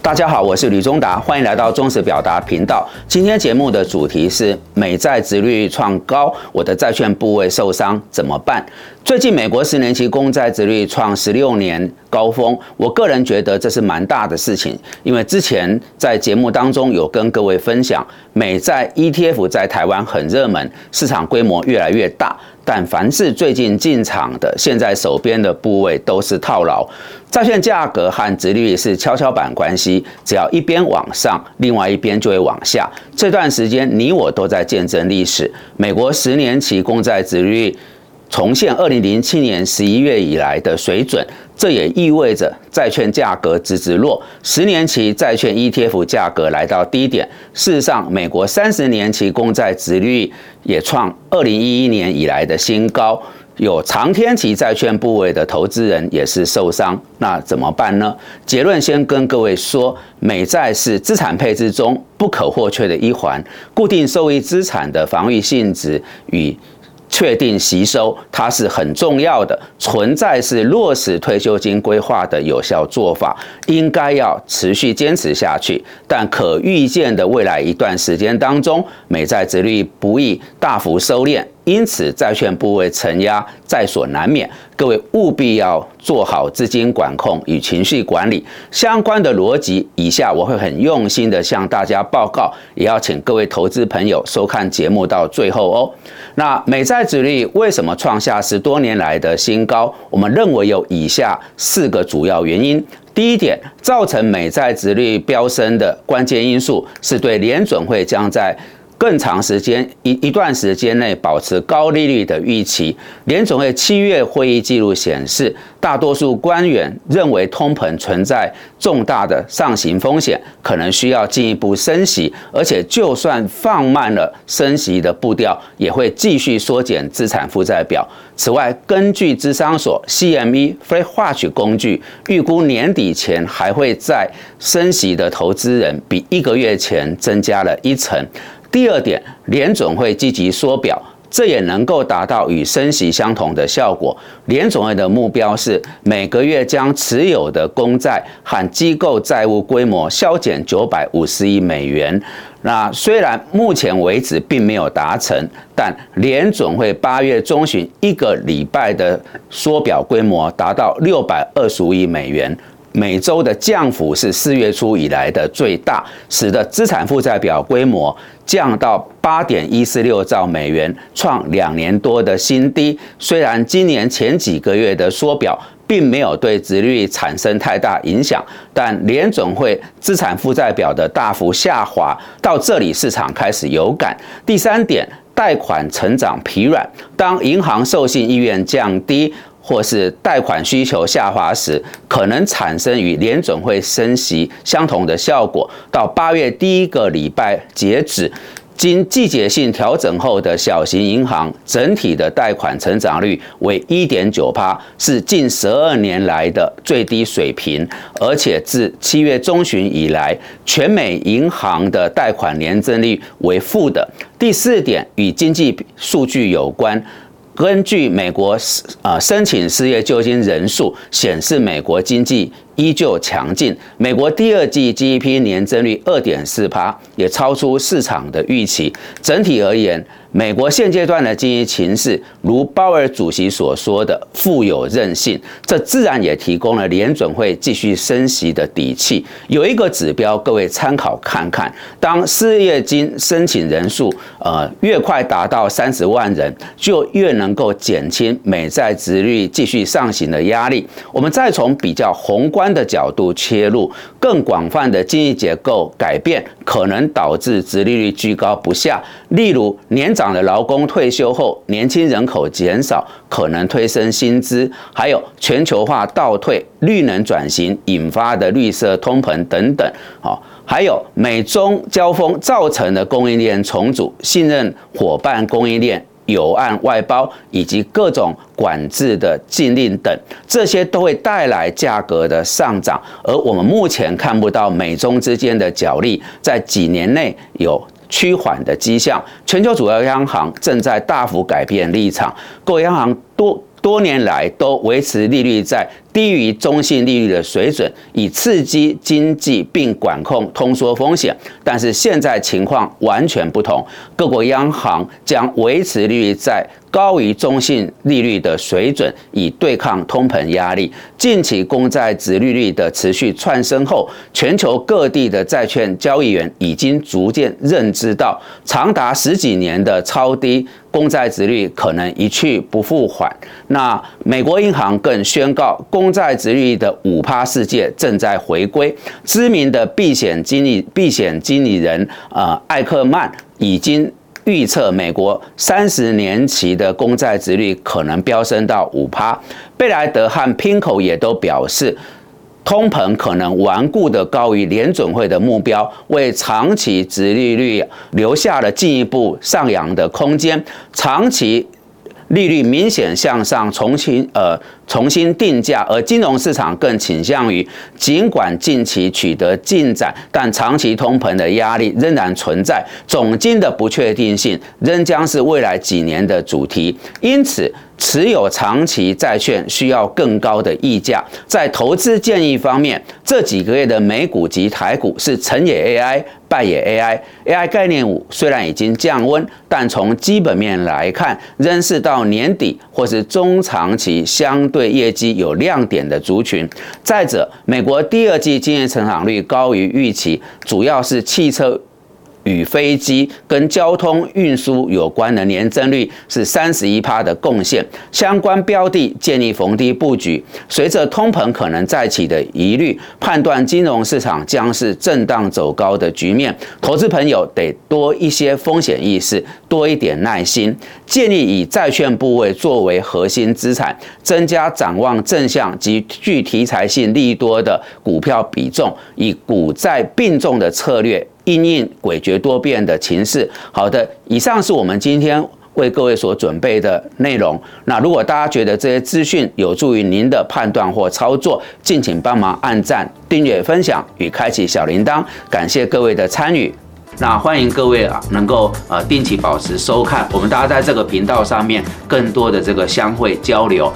大家好，我是吕中达，欢迎来到中实表达频道。今天节目的主题是美债殖率创高，我的债券部位受伤怎么办？最近美国十年期公债殖率创十六年高峰，我个人觉得这是蛮大的事情，因为之前在节目当中有跟各位分享，美债 ETF 在台湾很热门，市场规模越来越大。但凡是最近进场的，现在手边的部位都是套牢。债券价格和殖利率是跷跷板关系，只要一边往上，另外一边就会往下。这段时间你我都在见证历史。美国十年期公债殖利率重现二零零七年十一月以来的水准。这也意味着债券价格直直落，十年期债券 ETF 价格来到低点。事实上，美国三十年期公债殖率也创二零一一年以来的新高。有长天期债券部位的投资人也是受伤，那怎么办呢？结论先跟各位说，美债是资产配置中不可或缺的一环，固定收益资产的防御性质与。确定吸收，它是很重要的，存在是落实退休金规划的有效做法，应该要持续坚持下去。但可预见的未来一段时间当中，美债殖率不易大幅收敛。因此，债券部位承压在所难免，各位务必要做好资金管控与情绪管理相关的逻辑。以下我会很用心的向大家报告，也要请各位投资朋友收看节目到最后哦。那美债指率为什么创下十多年来的新高？我们认为有以下四个主要原因。第一点，造成美债值率飙升的关键因素，是对联准会将在更长时间一一段时间内保持高利率的预期，联总会七月会议记录显示，大多数官员认为通膨存在重大的上行风险，可能需要进一步升息，而且就算放慢了升息的步调，也会继续缩减资产负债表。此外，根据智商所 CME Free Watch 工具预估，年底前还会在升息的投资人比一个月前增加了一成。第二点，联总会积极缩表，这也能够达到与升息相同的效果。联总会的目标是每个月将持有的公债和机构债务规模削减九百五十亿美元。那虽然目前为止并没有达成，但联总会八月中旬一个礼拜的缩表规模达到六百二十亿美元。每周的降幅是四月初以来的最大，使得资产负债表规模降到八点一四六兆美元，创两年多的新低。虽然今年前几个月的缩表并没有对殖率产生太大影响，但联总会资产负债表的大幅下滑到这里，市场开始有感。第三点，贷款成长疲软，当银行授信意愿降低。或是贷款需求下滑时，可能产生与联准会升息相同的效果。到八月第一个礼拜截止，经季节性调整后的小型银行整体的贷款成长率为一点九趴，是近十二年来的最低水平。而且自七月中旬以来，全美银行的贷款年增率为负的。第四点与经济数据有关。根据美国呃申请失业救济人数显示，美国经济依旧强劲。美国第二季 GDP 年增率二点四趴，也超出市场的预期。整体而言，美国现阶段的经济情势，如鲍尔主席所说的富有韧性，这自然也提供了联准会继续升息的底气。有一个指标，各位参考看看：当失业金申请人数呃越快达到三十万人，就越能够减轻美债值率继续上行的压力。我们再从比较宏观的角度切入，更广泛的经济结构改变可能导致殖利率居高不下，例如年。长的劳工退休后，年轻人口减少，可能推升薪资；还有全球化倒退、绿能转型引发的绿色通膨等等。好，还有美中交锋造成的供应链重组、信任伙伴供应链有案外包以及各种管制的禁令等，这些都会带来价格的上涨。而我们目前看不到美中之间的角力，在几年内有。趋缓的迹象。全球主要央行正在大幅改变立场，各央行多多年来都维持利率在。低于中性利率的水准，以刺激经济并管控通缩风险。但是现在情况完全不同，各国央行将维持利率在高于中性利率的水准，以对抗通膨压力。近期公债值利率的持续窜升后，全球各地的债券交易员已经逐渐认知到，长达十几年的超低公债值率可能一去不复返。那美国银行更宣告公债殖率的五趴世界正在回归。知名的避险经理、避险经理人呃艾克曼已经预测，美国三十年期的公债值率可能飙升到五趴。贝莱德和 Pinko 也都表示，通膨可能顽固的高于联准会的目标，为长期值利率留下了进一步上扬的空间。长期利率明显向上，重新呃。重新定价，而金融市场更倾向于，尽管近期取得进展，但长期通膨的压力仍然存在，总金的不确定性仍将是未来几年的主题。因此，持有长期债券需要更高的溢价。在投资建议方面，这几个月的美股及台股是成也 AI，败也 AI。AI 概念股虽然已经降温，但从基本面来看，仍是到年底或是中长期相对。对业绩有亮点的族群。再者，美国第二季经济成长率高于预期，主要是汽车。与飞机跟交通运输有关的年增率是三十一趴的贡献，相关标的建议逢低布局。随着通膨可能再起的疑虑，判断金融市场将是震荡走高的局面，投资朋友得多一些风险意识，多一点耐心。建议以债券部位作为核心资产，增加展望正向及具题材性利多的股票比重，以股债并重的策略。应应诡谲多变的情势。好的，以上是我们今天为各位所准备的内容。那如果大家觉得这些资讯有助于您的判断或操作，敬请帮忙按赞、订阅、分享与开启小铃铛。感谢各位的参与。那欢迎各位啊，能够呃定期保持收看，我们大家在这个频道上面更多的这个相会交流。